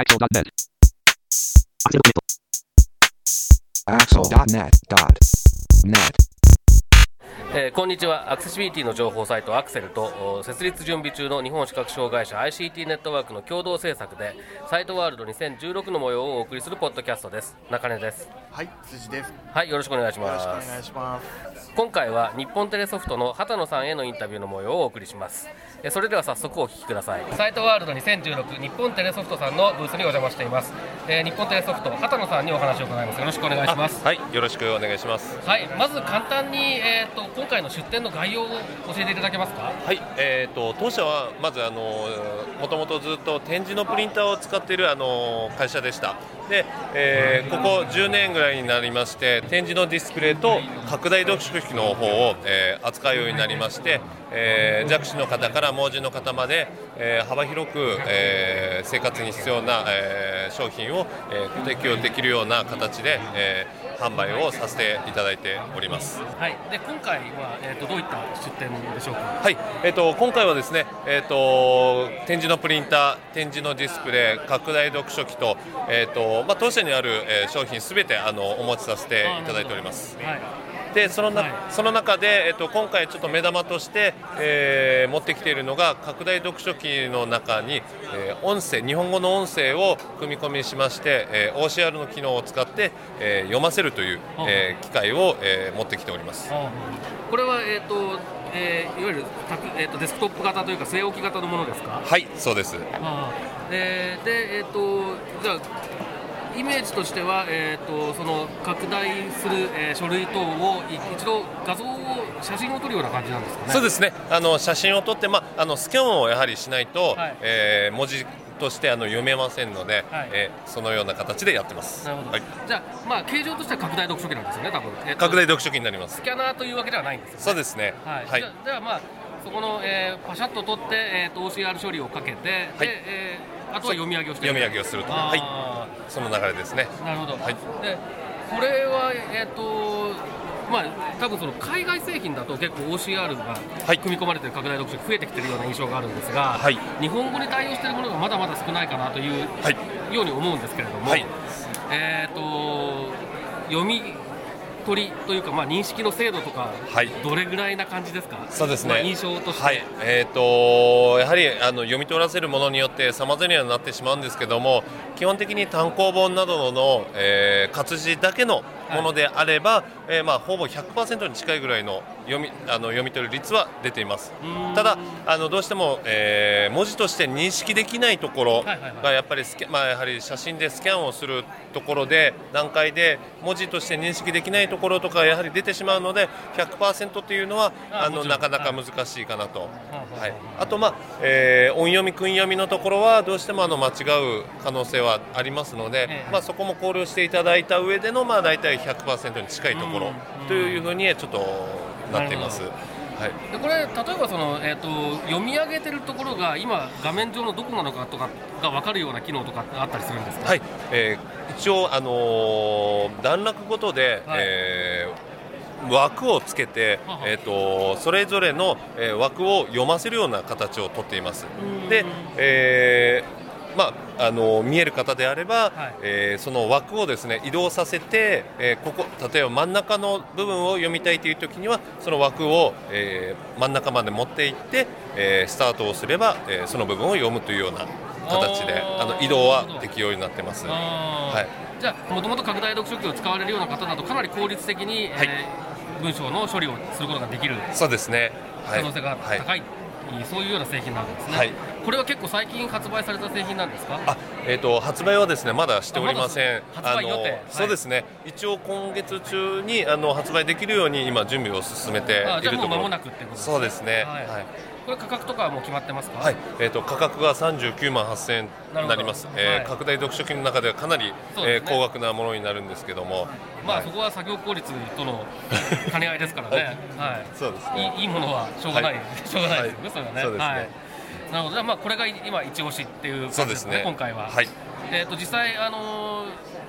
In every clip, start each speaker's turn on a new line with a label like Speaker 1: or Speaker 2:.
Speaker 1: Axel.net.
Speaker 2: Axel.net. Dot net.
Speaker 3: えーこんにちは。アクセシビリティの情報サイトアクセルとお設立準備中の日本視覚障害者 ICT ネットワークの共同制作でサイトワールド2016の模様をお送りするポッドキャストです。中根です。
Speaker 4: はい、辻です。よ
Speaker 3: はいよろしくお願いし
Speaker 4: ろしくお
Speaker 3: ます
Speaker 4: 願いします。
Speaker 3: 今回は日本テレソフトの畑野さんへのインタビューの模様をお送りします。えーそれでは早速お聞きください。サイトワールド2016日本テレソフトさんのブースにお邪魔しています、えー日本テレソフト畑野さんにお話を伺います。よろしくお願いします。
Speaker 5: はい、よろしくお願いします。
Speaker 3: はいまず簡単に、えー、と今回の出展の概要を教えていただけますか？
Speaker 5: はい、えっ、と当社はまずあのもともとずっと展示のプリンターを使っているあの会社でした。で、えーここ10年ぐらいになりまして展示のディスプレイと拡大読書機の方を、えー扱うようになりまして、えー弱視の方から盲人の方まで、えー幅広く、えー生活に必要な、えー商品を、えーご提供できるような形で、えー販売をさせていただいております。
Speaker 3: はい、で今回は、えー、とどういった出展でしょうか？
Speaker 5: はい、えっ、と今回はですね、えっ、と展示のプリンター、展示のディスプレイ、拡大読書機とえっ、とまあ当社にある、えー商品すべてあのお持ちさせていただいております。
Speaker 3: はい、
Speaker 5: でそのな、
Speaker 3: はい
Speaker 5: その中でえっ、と今回ちょっと目玉として、えー持ってきているのが拡大読書機の中に、えー音声日本語の音声を組み込みしまして、えー OCR の機能を使って、えー読ませるという、えー機械を、えー持ってきております。
Speaker 3: あこれは、えーとえーいわゆるえー、とデスクトップ型というか据え置き型のものですか？
Speaker 5: はい、そうです。
Speaker 3: あでで、えー、とじゃあイメージとしては、えー、とその拡大する、えー書類等をい一度画像を写真を撮るような感じなんですかね。
Speaker 5: そうですね。あの写真を撮って、まあ、あのスキャンをやはりしないと、
Speaker 3: はい。
Speaker 5: えー文字としてあの読めませんので、
Speaker 3: はい。
Speaker 5: えーそのような形でやってます。
Speaker 3: なるほど、
Speaker 5: はい、
Speaker 3: じゃあ、まあ、形状としては拡大読書機なんですよね、多分、えーと
Speaker 5: 拡大読書機になります。
Speaker 3: ス。キャナーというわけではないんですよね。
Speaker 5: そうですね。
Speaker 3: はい、
Speaker 5: はい。
Speaker 3: じゃあまあそこの、えーパシャッと取って、えー、と OCR 処理をかけて、でえーあとは読み上げをして
Speaker 5: 読み上げをすると、
Speaker 3: あ
Speaker 5: は
Speaker 3: ー。
Speaker 5: い、その流れですね。
Speaker 3: なるほど、
Speaker 5: はい。
Speaker 3: でこれはえっ、とまあ多分その海外製品だと結構 OCR が
Speaker 5: はい。
Speaker 3: 組み込まれてる拡大読書が増えてきてるような印象があるんですが、
Speaker 5: はい。
Speaker 3: 日本語に対応しているものがまだまだ少ないかなという
Speaker 5: はい、
Speaker 3: ように思うんですけれども、
Speaker 5: はい。
Speaker 3: えっ、と読み取りというか、まあ、認識の精度とか、
Speaker 5: はい。
Speaker 3: どれぐらいな感じですか、
Speaker 5: そうですね。
Speaker 3: まあ印象として、
Speaker 5: はい、えっ、とやはりあの読み取らせるものによって様々にはなってしまうんですけども、基本的に単行本などの、えー活字だけのものであれば、えーまあほぼ100%に近いぐらいの読みあの読み取る率は出ています。
Speaker 3: うん。
Speaker 5: ただあのどうしても、えー文字として認識できないところ
Speaker 3: はいはいはい。
Speaker 5: がやっぱりスキャまあやはり写真でスキャンをするところで段階で文字として認識できないところとかやはり出てしまうので100%というのはあのなかなか難しいかなと。
Speaker 3: はい。
Speaker 5: はい、あと、まあえー音読み、訓読みのところはどうしてもあの間違う可能性はありますので、
Speaker 3: ええ。
Speaker 5: まあ、そこも考慮していただいた上での、まあ、大体100%に近いところ
Speaker 3: うん
Speaker 5: というふうにちょっとなっています。はい。
Speaker 3: でこれ例えばその、えー、と読み上げてるところが今画面上のどこなのかとかが分かるような機能とかあったりするんですか、
Speaker 5: はい。えー一応、あのー段落ごとで、
Speaker 3: はい。
Speaker 5: えー枠をつけてえー、とそれぞれの、えー枠を読ませるような形をとっています。で、えーまああの見える方であれば、
Speaker 3: はい。
Speaker 5: えーその枠をですね移動させて、えーここ例えば真ん中の部分を読みたいという時にはその枠を、えー真ん中まで持っていって、えースタートをすれば、えーその部分を読むというような形で
Speaker 3: あ
Speaker 5: の移動は適用になってます。はい。
Speaker 3: じゃあもともと拡大読書機を使われるような方だとかなり効率的に、
Speaker 5: はい。
Speaker 3: えー文章の処理をすることができる
Speaker 5: そうですね。はい。
Speaker 3: 可能性が
Speaker 5: はい
Speaker 3: 高い、そういうような製品なんですね、
Speaker 5: はい
Speaker 3: これは結構最近発売された製品なんですか？
Speaker 5: あ、えっ、と発売はですねまだしておりません。
Speaker 3: あまだ発売予定。はい。
Speaker 5: そうですね。一応今月中にあの発売できるように今準備を進めているところ。
Speaker 3: もう間もなくってことですね。
Speaker 5: そうですね。
Speaker 3: はい。
Speaker 5: はい。
Speaker 3: これ価格とかはもう決まってますか？
Speaker 5: はい、えっ、と価格が39万8000円になります。
Speaker 3: なるほどはい。
Speaker 5: えー拡大読書機の中ではかなり、
Speaker 3: ね。
Speaker 5: ー高額なものになるんですけども、
Speaker 3: まあ、
Speaker 5: はい。
Speaker 3: そこは作業効率との兼ね合いですからね、はい、
Speaker 5: そうですね。
Speaker 3: いいいいものはしょうがない、
Speaker 5: はい。
Speaker 3: しょうがないですよね、それはね。
Speaker 5: そうですね。
Speaker 3: はいなるほど、じゃあまあこれが今一押しっていう感じですね、
Speaker 5: ね。
Speaker 3: 今回は。
Speaker 5: はい。
Speaker 3: えっ、と実際あのー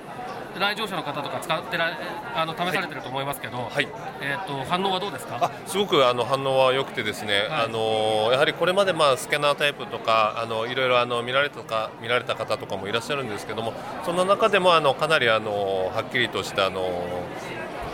Speaker 3: 来場者の方とか使ってらあの試されてると思いますけど、
Speaker 5: はい
Speaker 3: えー、と反応はどうですか？
Speaker 5: あすごくあの反応は良くてですね、
Speaker 3: はい
Speaker 5: あのやはりこれまでまあスキャナータイプとかあのいろいろあの見られたか見られた方とかもいらっしゃるんですけどもその中でもあのかなりあのはっきりとしたあの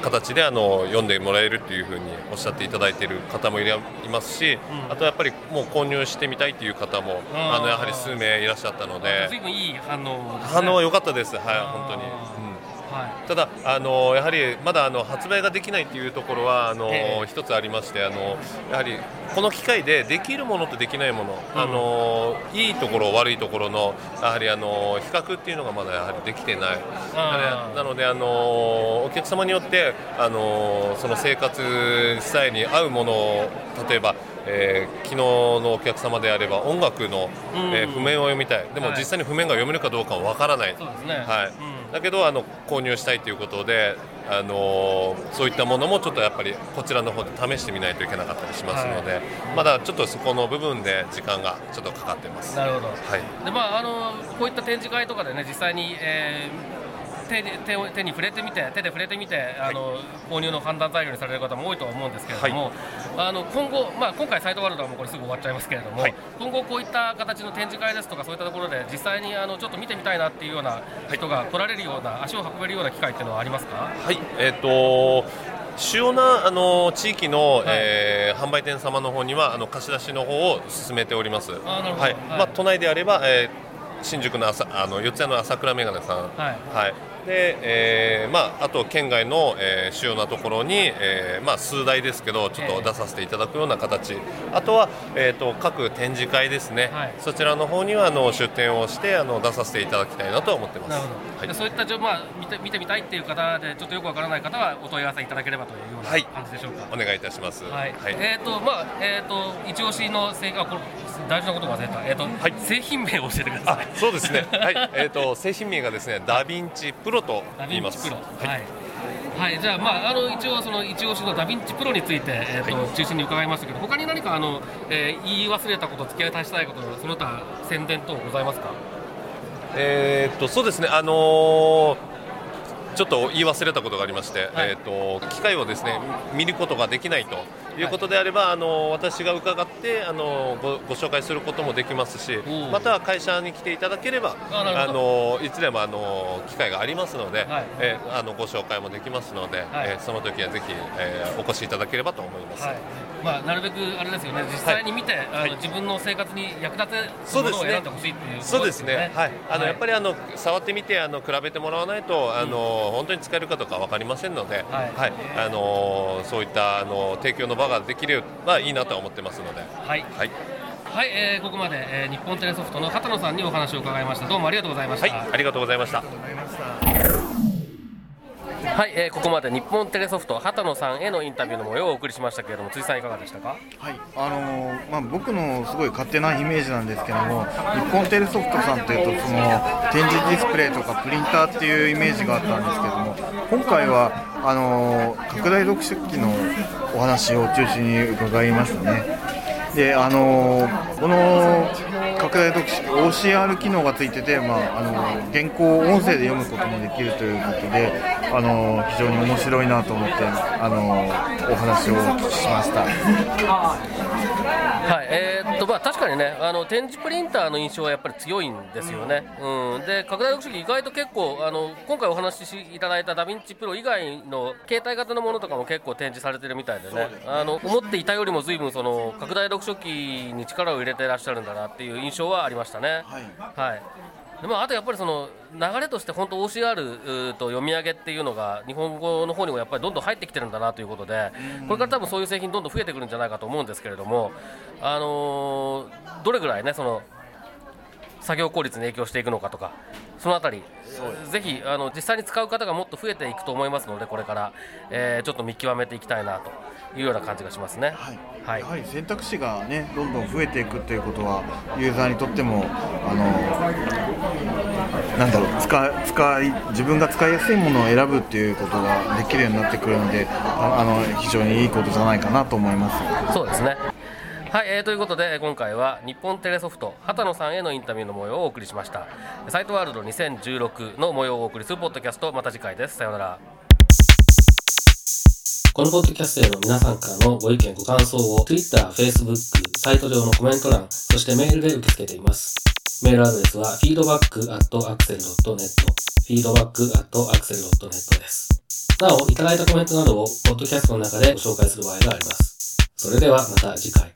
Speaker 5: 形であの読んでもらえるっていうふうにおっしゃっていただいている方もいますし、
Speaker 3: うん。
Speaker 5: あとやっぱりもう購入してみたいという方も
Speaker 3: あ
Speaker 5: のやはり数名いらっしゃったので
Speaker 3: ずいぶんいい反応ね、
Speaker 5: 反応は良かったです、はい本当に。うん
Speaker 3: はい
Speaker 5: ただあのやはりまだあの発売ができないというところはあの、
Speaker 3: ええ。
Speaker 5: 一つありましてあのやはりこの機械でできるものとできないもの、
Speaker 3: うん。
Speaker 5: あのいいところ悪いところのやはりあの比較っていうのがまだやはりできてない。なのであのお客様によってあのその生活スタイルに合うものを例えばえー昨日のお客様であれば音楽の、
Speaker 3: うん。
Speaker 5: えー譜面を読みたい。でも
Speaker 3: はい。
Speaker 5: 実際に譜面が読めるかどうかはわからない。
Speaker 3: そうですね。
Speaker 5: はい。
Speaker 3: うん
Speaker 5: だけどあの購入したいということで、あのーそういったものもちょっとやっぱりこちらの方で試してみないといけなかったりしますので、まだちょっとそこの部分で時間がちょっとかかってます。
Speaker 3: なるほど。
Speaker 5: はい。
Speaker 3: でまああのこういった展示会とかでね実際に、えー手に手を手に触れてみて手で触れてみてあの、購入の判断材料にされる方も多いとは思うんですけれども、あの今後、まあ、今回サイトワールドはもうこれすぐ終わっちゃいますけれども、
Speaker 5: はい。
Speaker 3: 今後こういった形の展示会ですとかそういったところで実際にあのちょっと見てみたいなっていうような人が来られるような足を運べるような機会っていうのはありますか？
Speaker 5: はい、えっ、と主要なあの地域の、えー販売店様の方にはあの貸し出しの方を進めております。はい、
Speaker 3: はい。
Speaker 5: まあ都内であれば、えー新宿の朝あの四谷の朝倉メガネさん、
Speaker 3: はい
Speaker 5: で、えーまああと県外の、えー主要なところに、えーまあ数台ですけどちょっと出させていただくような形、あとはえっ、と各展示会ですね、
Speaker 3: はい。
Speaker 5: そちらの方にはあの出展をしてあの出させていただきたいなと思ってます。
Speaker 3: なるほど、
Speaker 5: はい。
Speaker 3: でそういったまあ、見て見てみたいっていう方でちょっとよくわからない方はお問い合わせいただければというような
Speaker 5: はい。
Speaker 3: 感じでしょうか。
Speaker 5: お願いいたします。
Speaker 3: はい、えっ、とまあえっ、と一押しの製あこれ大事なこと忘れた。えっ、と、
Speaker 5: はい。
Speaker 3: 製品名を教えてくださ
Speaker 5: あ
Speaker 3: い。
Speaker 5: そうですね、はい。えー、と製品名がですねダヴィンチプロと言います。
Speaker 3: ダヴィンチプロ。
Speaker 5: は
Speaker 3: はいい。はい、じゃあ、まあ、あの一応その一押しのダヴィンチプロについて、えーと
Speaker 5: は
Speaker 3: 中心に伺いましたけど他に何かあの、えー言い忘れたこと付き合い足したいことその他宣伝等ございますか？
Speaker 5: えー、とそうですね、あのーちょっと言い忘れたことがありまして、
Speaker 3: はい。
Speaker 5: えー、と機械をですね見ることができないということであれば、あの私が伺ってあのごご紹介することもできますしまたは会社に来ていただければ
Speaker 3: あ
Speaker 5: のいつでもあの機会がありますので、
Speaker 3: はい。
Speaker 5: えーあのご紹介もできますので、
Speaker 3: はい。
Speaker 5: えーその時はぜひ、えーお越しいただければと思います。
Speaker 3: はい。まあ、なるべくあれですよね、実際に見て、あ
Speaker 5: はい。
Speaker 3: の自分の生活に役立つものを
Speaker 5: そうですね
Speaker 3: 選んでほしいっていう
Speaker 5: そうですね、はい、あの、やっぱ
Speaker 3: り、
Speaker 5: りあの触ってみてあの比べてもらわないとあの、本当に使えるかどうかわかりませんので、
Speaker 3: はい。
Speaker 5: あのそういったあの提供の場ができればいいなとは思ってますので、
Speaker 3: はい。
Speaker 5: はい、
Speaker 3: はいえーここまで、えー日本テレソフトの畑野さんにお話を伺いました。どうもありがとうございました。
Speaker 5: はい、ありがとうございました。
Speaker 3: はい、えーここまで日本テレソフト畑野さんへのインタビューの模様をお送りしましたけれども、辻さんいかがでしたか？
Speaker 4: はい、あのーまあ、僕のすごい勝手なイメージなんですけども日本テレソフトさんというとその展示ディスプレイとかプリンターっていうイメージがあったんですけども今回はあのー拡大読書機のお話を中心に伺いましたねであのこの拡大読書 OCR 機能がついてて、まあ、あの原稿を音声で読むこともできるということで、あの非常に面白いなと思って、あのお話をお聞きしました。
Speaker 3: はい、えーっとまあ確かにね、あの展示プリンターの印象はやっぱり強いんですよね。うん、で拡大読書機意外と結構あの今回お話しいただいたダヴィンチプロ以外の携帯型のものとかも結構展示されてるみたいでね、あの思っていたよりも随分その拡大読書機に力を入れてらっしゃるんだなっていう印象はありましたね。
Speaker 4: はい
Speaker 3: はい。でもあとやっぱりその流れとして本当 OCR と読み上げっていうのが日本語の方にもやっぱりどんどん入ってきてるんだなということでこれから多分そういう製品どんどん増えてくるんじゃないかと思うんですけれどもあのーどれぐらいねその作業効率に影響していくのかとかそのあたりぜひあの実際に使う方がもっと増えていくと思いますのでこれから、えーちょっと見極めていきたいなというような感じがしますね。
Speaker 4: はい
Speaker 3: はい
Speaker 4: やはり選択肢がねどんどん増えていくということはユーザーにとってもあのなんだろう使い使い自分が使いやすいものを選ぶっていうことができるようになってくるのでああの非常にいいことじゃないかなと思います。
Speaker 3: そうですね。はい、えー、ということで今回は日本テレソフト畑野さんへのインタビューの模様をお送りしました。サイトワールド2016の模様をお送りするポッドキャストまた次回です。さようなら。このポッドキャストへの皆さんからのご意見ご感想を Twitter、Facebook、サイト上のコメント欄そしてメールで受け付けています。メールアドレスは feedback.axel.net feedback.axel.net です。なお、いただいたコメントなどをポッドキャストの中でご紹介する場合があります。それではまた次回。